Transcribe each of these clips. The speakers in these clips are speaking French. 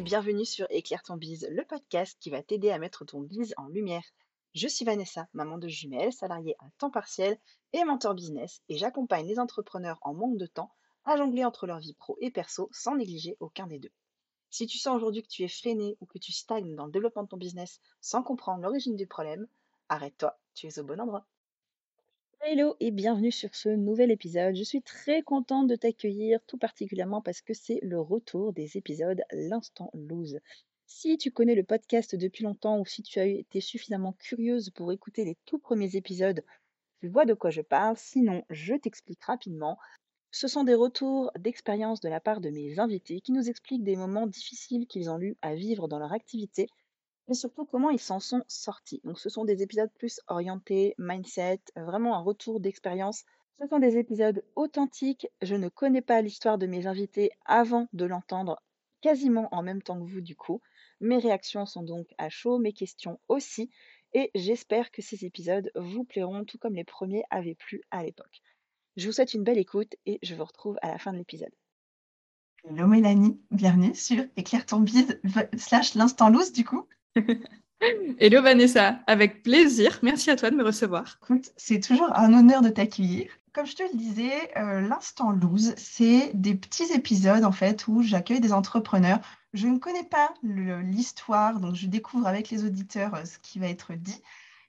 bienvenue sur Éclaire ton bise, le podcast qui va t'aider à mettre ton bise en lumière. Je suis Vanessa, maman de jumelles, salariée à temps partiel et mentor business, et j'accompagne les entrepreneurs en manque de temps à jongler entre leur vie pro et perso sans négliger aucun des deux. Si tu sens aujourd'hui que tu es freiné ou que tu stagnes dans le développement de ton business sans comprendre l'origine du problème, arrête-toi, tu es au bon endroit. Hello et bienvenue sur ce nouvel épisode. Je suis très contente de t'accueillir, tout particulièrement parce que c'est le retour des épisodes L'instant lose. Si tu connais le podcast depuis longtemps ou si tu as été suffisamment curieuse pour écouter les tout premiers épisodes, tu vois de quoi je parle. Sinon, je t'explique rapidement. Ce sont des retours d'expérience de la part de mes invités qui nous expliquent des moments difficiles qu'ils ont eu à vivre dans leur activité et surtout comment ils s'en sont sortis. Donc ce sont des épisodes plus orientés, mindset, euh, vraiment un retour d'expérience. Ce sont des épisodes authentiques. Je ne connais pas l'histoire de mes invités avant de l'entendre quasiment en même temps que vous du coup. Mes réactions sont donc à chaud, mes questions aussi. Et j'espère que ces épisodes vous plairont tout comme les premiers avaient plu à l'époque. Je vous souhaite une belle écoute et je vous retrouve à la fin de l'épisode. Hello Mélanie, bienvenue sur Éclaire ton bise slash l'instant loose du coup. Hello Vanessa, avec plaisir. Merci à toi de me recevoir. Écoute, c'est toujours un honneur de t'accueillir. Comme je te le disais, euh, l'instant loose, c'est des petits épisodes en fait où j'accueille des entrepreneurs. Je ne connais pas l'histoire, donc je découvre avec les auditeurs euh, ce qui va être dit.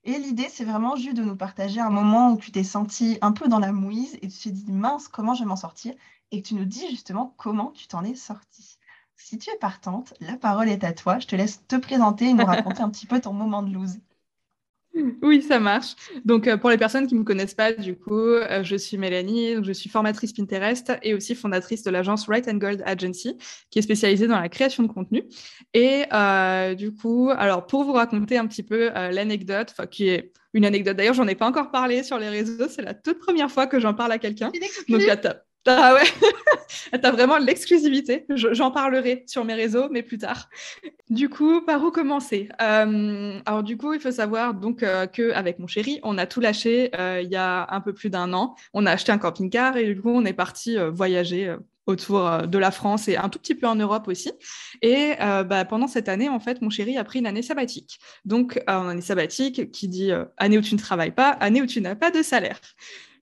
Et l'idée, c'est vraiment juste de nous partager un moment où tu t'es senti un peu dans la mouise et tu te dis mince, comment je vais m'en sortir? Et tu nous dis justement comment tu t'en es sorti. Si tu es partante, la parole est à toi. Je te laisse te présenter et nous raconter un petit peu ton moment de loose. Oui, ça marche. Donc, euh, pour les personnes qui ne me connaissent pas, du coup, euh, je suis Mélanie, je suis formatrice Pinterest et aussi fondatrice de l'agence Right and Gold Agency, qui est spécialisée dans la création de contenu. Et euh, du coup, alors, pour vous raconter un petit peu l'anecdote, qui est une anecdote, d'ailleurs, j'en ai pas encore parlé sur les réseaux, c'est la toute première fois que j'en parle à quelqu'un. Donc, à ah ouais, t'as vraiment l'exclusivité. J'en parlerai sur mes réseaux, mais plus tard. Du coup, par où commencer? Euh, Alors du coup, il faut savoir donc euh, que avec mon chéri, on a tout lâché euh, il y a un peu plus d'un an. On a acheté un camping-car et du coup, on est parti voyager autour de la France et un tout petit peu en Europe aussi. Et bah, pendant cette année, en fait, mon chéri a pris une année sabbatique. Donc, une année sabbatique qui dit année où tu ne travailles pas, année où tu n'as pas de salaire.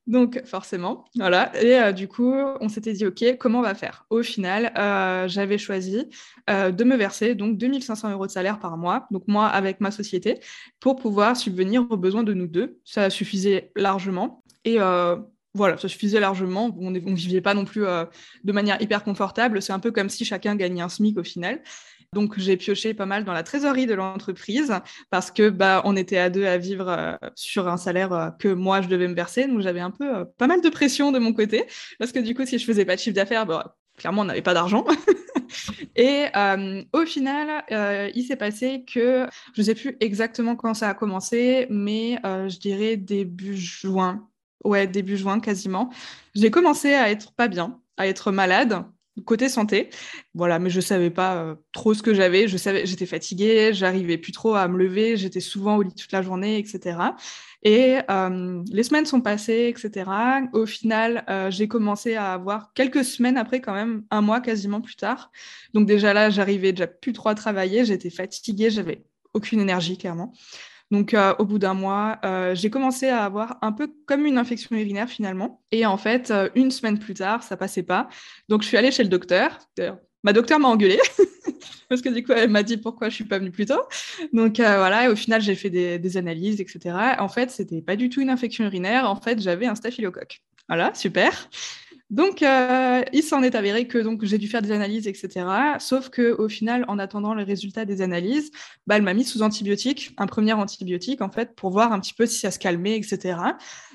Donc, forcément, voilà. Et euh, du coup, on s'était dit, OK, comment on va faire? Au final, euh, j'avais choisi euh, de me verser donc 2500 euros de salaire par mois, donc moi avec ma société, pour pouvoir subvenir aux besoins de nous deux. Ça suffisait largement. Et voilà, ça suffisait largement. On ne vivait pas non plus de manière hyper confortable. C'est un peu comme si chacun gagnait un SMIC au final. Donc j'ai pioché pas mal dans la trésorerie de l'entreprise parce que bah on était à deux à vivre euh, sur un salaire euh, que moi je devais me verser, donc j'avais un peu euh, pas mal de pression de mon côté parce que du coup si je faisais pas de chiffre d'affaires, bah, clairement on n'avait pas d'argent. Et au final, il s'est passé que je ne sais plus exactement quand ça a commencé, mais je dirais début juin. Ouais, début juin quasiment. J'ai commencé à être pas bien, à être malade côté santé. Voilà, mais je savais pas euh, trop ce que j'avais. Je savais, j'étais fatiguée, j'arrivais plus trop à me lever, j'étais souvent au lit toute la journée, etc. Et euh, les semaines sont passées, etc. Au final, euh, j'ai commencé à avoir quelques semaines après, quand même, un mois quasiment plus tard. Donc déjà là, j'arrivais déjà plus trop à travailler, j'étais fatiguée, j'avais aucune énergie clairement. Donc, euh, au bout d'un mois, euh, j'ai commencé à avoir un peu comme une infection urinaire finalement. Et en fait, euh, une semaine plus tard, ça passait pas. Donc, je suis allée chez le docteur. Ma docteur m'a engueulée parce que du coup, elle m'a dit pourquoi je suis pas venue plus tôt. Donc voilà, et au final, j'ai fait des, des, analyses, etc. En fait, c'était pas du tout une infection urinaire. En fait, j'avais un staphylocoque. Voilà, super. Donc, euh, il s'en est avéré que donc j'ai dû faire des analyses, etc. Sauf que au final, en attendant les résultats des analyses, bah, elle m'a mis sous antibiotique, un premier antibiotique en fait, pour voir un petit peu si ça se calmait, etc.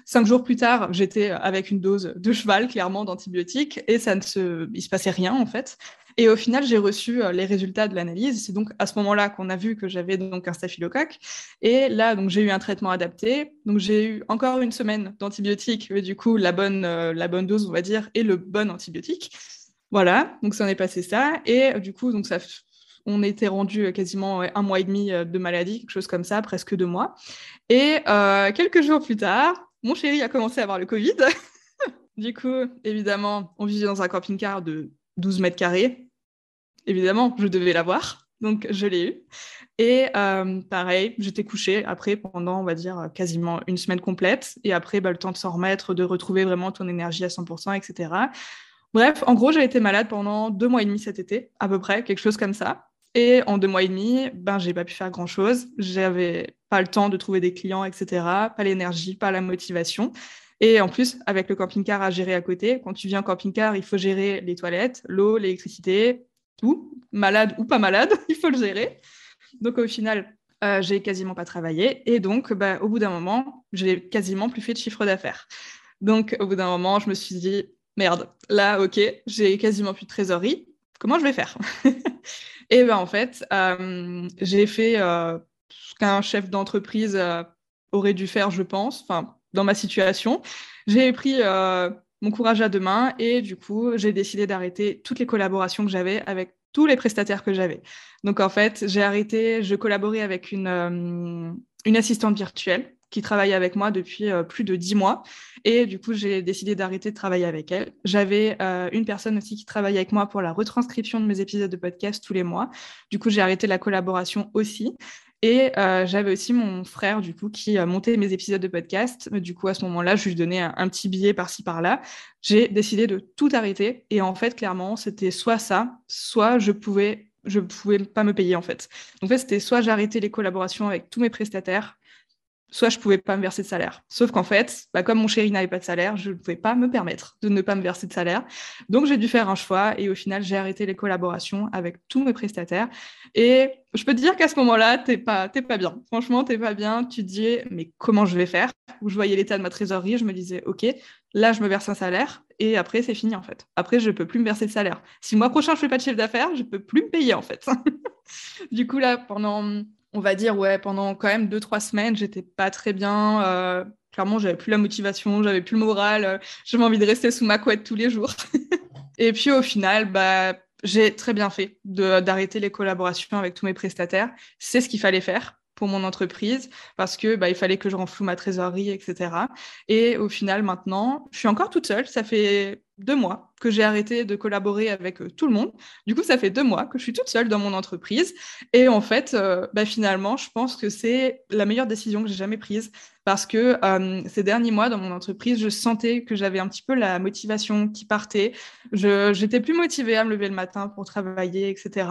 Cinq jours plus tard, j'étais avec une dose de cheval clairement d'antibiotiques et ça ne se, il se passait rien en fait. Et au final, j'ai reçu euh, les résultats de l'analyse. C'est donc à ce moment-là qu'on a vu que j'avais donc un staphylocoque. Et là, donc j'ai eu un traitement adapté. Donc j'ai eu encore une semaine d'antibiotiques, mais du coup la bonne, euh, la bonne dose, on va dire, et le bon antibiotique. Voilà, donc ça en est passé ça. Et euh, du coup, donc ça, on était rendu quasiment un mois et demi de maladie, quelque chose comme ça, presque deux mois. Et quelques jours plus tard, mon chéri a commencé à avoir le Covid. du coup, évidemment, on vivait dans un camping-car de 12 mètres carrés. Évidemment, je devais l'avoir. Donc, je l'ai eu. Et euh, pareil, j'étais couchée après pendant, on va dire, quasiment une semaine complète. Et après, bah, le temps de s'en remettre, de retrouver vraiment ton énergie à 100%, etc. Bref, en gros, j'ai été malade pendant deux mois et demi cet été, à peu près, quelque chose comme ça. Et en deux mois et demi, ben, j'ai pas pu faire grand chose. J'avais pas le temps de trouver des clients, etc. Pas l'énergie, pas la motivation. Et en plus, avec le camping-car à gérer à côté, quand tu viens en camping-car, il faut gérer les toilettes, l'eau, l'électricité, Malade ou pas malade, il faut le gérer. Donc au final, euh, j'ai quasiment pas travaillé. Et donc, bah, au bout d'un moment, j'ai quasiment plus fait de chiffre d'affaires. Donc au bout d'un moment, je me suis dit, merde, là, ok, j'ai quasiment plus de trésorerie. Comment je vais faire? Et ben en fait, euh, j'ai fait euh, ce qu'un chef d'entreprise aurait dû faire, je pense. Enfin, dans ma situation. J'ai pris mon courage à deux mains et du coup, j'ai décidé d'arrêter toutes les collaborations que j'avais avec tous les prestataires que j'avais. Donc en fait, j'ai arrêté, je collaborais avec une, euh, assistante virtuelle qui travaille avec moi depuis euh, plus de dix mois. Et du coup, j'ai décidé d'arrêter de travailler avec elle. J'avais une personne aussi qui travaille avec moi pour la retranscription de mes épisodes de podcast tous les mois. Du coup, j'ai arrêté la collaboration aussi. Et euh, j'avais aussi mon frère, du coup, qui a monté mes épisodes de podcast. Du coup, à ce moment-là, je lui donnais un, un petit billet par-ci, par-là. J'ai décidé de tout arrêter. Et en fait, clairement, c'était soit ça, soit je pouvais je pouvais pas me payer en fait. Donc, en fait, c'était soit j'arrêtais les collaborations avec tous mes prestataires, soit je pouvais pas me verser de salaire. Sauf qu'en fait, bah, comme mon chéri n'avait pas de salaire, je ne pouvais pas me permettre de ne pas me verser de salaire. Donc j'ai dû faire un choix et au final, j'ai arrêté les collaborations avec tous mes prestataires. Et je peux te dire qu'à ce moment-là, t'es pas, pas bien. Franchement, t'es pas bien. Tu te dis, mais comment je vais faire? Où je voyais l'état de ma trésorerie, je me disais, ok, là, je me verse un salaire et après, c'est fini en fait. Après, je peux plus me verser de salaire. Si le mois prochain, je fais pas de chiffre d'affaires, je peux plus me payer en fait. du coup, là, pendant on va dire, ouais, pendant quand même deux, trois semaines, j'étais pas très bien. Euh, clairement, j'avais plus la motivation, j'avais plus le moral, euh, j'avais envie de rester sous ma couette tous les jours. et puis au final, bah, j'ai très bien fait d'arrêter les collaborations avec tous mes prestataires. C'est ce qu'il fallait faire pour mon entreprise parce que bah, il fallait que je renfloue ma trésorerie, etc. Et au final, maintenant, je suis encore toute seule. Ça fait deux mois que j'ai arrêté de collaborer avec euh, tout le monde. Du coup, ça fait deux mois que je suis toute seule dans mon entreprise. Et en fait, euh, bah, finalement, je pense que c'est la meilleure décision que j'ai jamais prise parce que euh, ces derniers mois dans mon entreprise, je sentais que j'avais un petit peu la motivation qui partait. J'étais plus motivée à me lever le matin pour travailler, etc.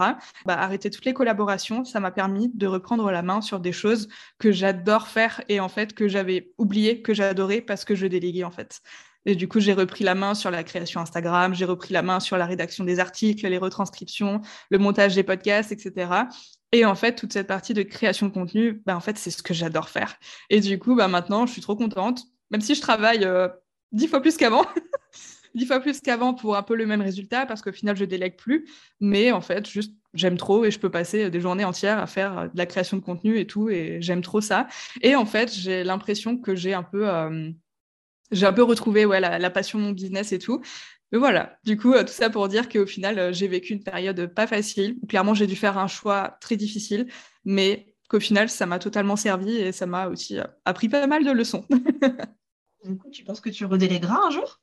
Bah, arrêter toutes les collaborations, ça m'a permis de reprendre la main sur des choses que j'adore faire et en fait que j'avais oublié que j'adorais parce que je déléguais en fait. Et du coup, j'ai repris la main sur la création Instagram, j'ai repris la main sur la rédaction des articles, les retranscriptions, le montage des podcasts, etc. Et en fait, toute cette partie de création de contenu, bah, en fait, c'est ce que j'adore faire. Et du coup, bah, maintenant, je suis trop contente, même si je travaille euh, dix fois plus qu'avant. dix fois plus qu'avant pour un peu le même résultat, parce qu'au final, je délègue plus. Mais en fait, juste, j'aime trop et je peux passer des journées entières à faire euh, de la création de contenu et tout. Et j'aime trop ça. Et en fait, j'ai l'impression que j'ai un peu... Euh, j'ai un peu retrouvé ouais, la, passion de mon business et tout. Mais voilà, du coup, euh, tout ça pour dire qu'au final, euh, j'ai vécu une période pas facile. Clairement, j'ai dû faire un choix très difficile, mais qu'au final, ça m'a totalement servi et ça m'a aussi euh, appris pas mal de leçons. du coup, tu penses que tu redélégueras un jour?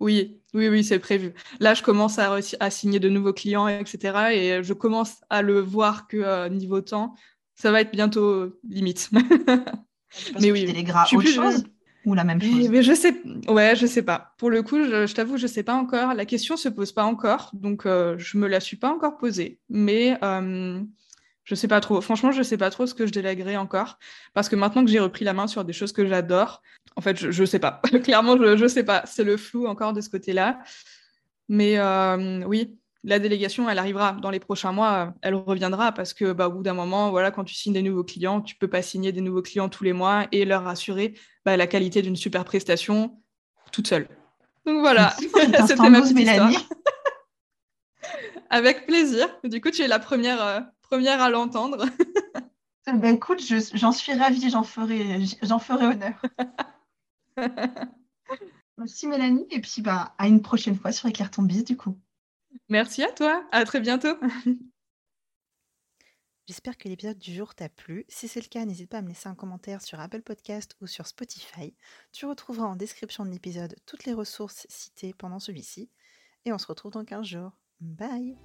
Oui, oui, oui, c'est prévu. Là, je commence à, à, signer de nouveaux clients, etc. Et je commence à le voir que niveau temps, ça va être bientôt limite. mais oui, tu délégueras autre chose? Ou la même chose mais, Je sais, ouais, je sais pas. Pour le coup, je, t'avoue, je sais pas encore. La question se pose pas encore, donc euh, je me la suis pas encore posée. Mais euh, je sais pas trop. Franchement, je sais pas trop ce que je délèguerai encore, parce que maintenant que j'ai repris la main sur des choses que j'adore, en fait, je, je sais pas. Clairement, je, je sais pas. C'est le flou encore de ce côté-là. Mais euh, oui, la délégation, elle arrivera dans les prochains mois, elle reviendra parce que bah, au bout d'un moment, voilà, quand tu signes des nouveaux clients, tu peux pas signer des nouveaux clients tous les mois et leur assurer bah, la qualité d'une super prestation toute seule. Donc voilà, c'était ma petite Mélanie. Avec plaisir. Du coup, tu es la première, euh, première à l'entendre. ben, écoute, j'en suis ravie, j'en ferai, j'en ferai honneur. Merci Mélanie, et puis bah, à une prochaine fois sur Éclair ton bis du coup. Merci à toi. À très bientôt. J'espère que l'épisode du jour t'a plu. Si c'est le cas, n'hésite pas à me laisser un commentaire sur Apple Podcast ou sur Spotify. Tu retrouveras en description de l'épisode toutes les ressources citées pendant celui-ci. Et on se retrouve dans 15 jours. Bye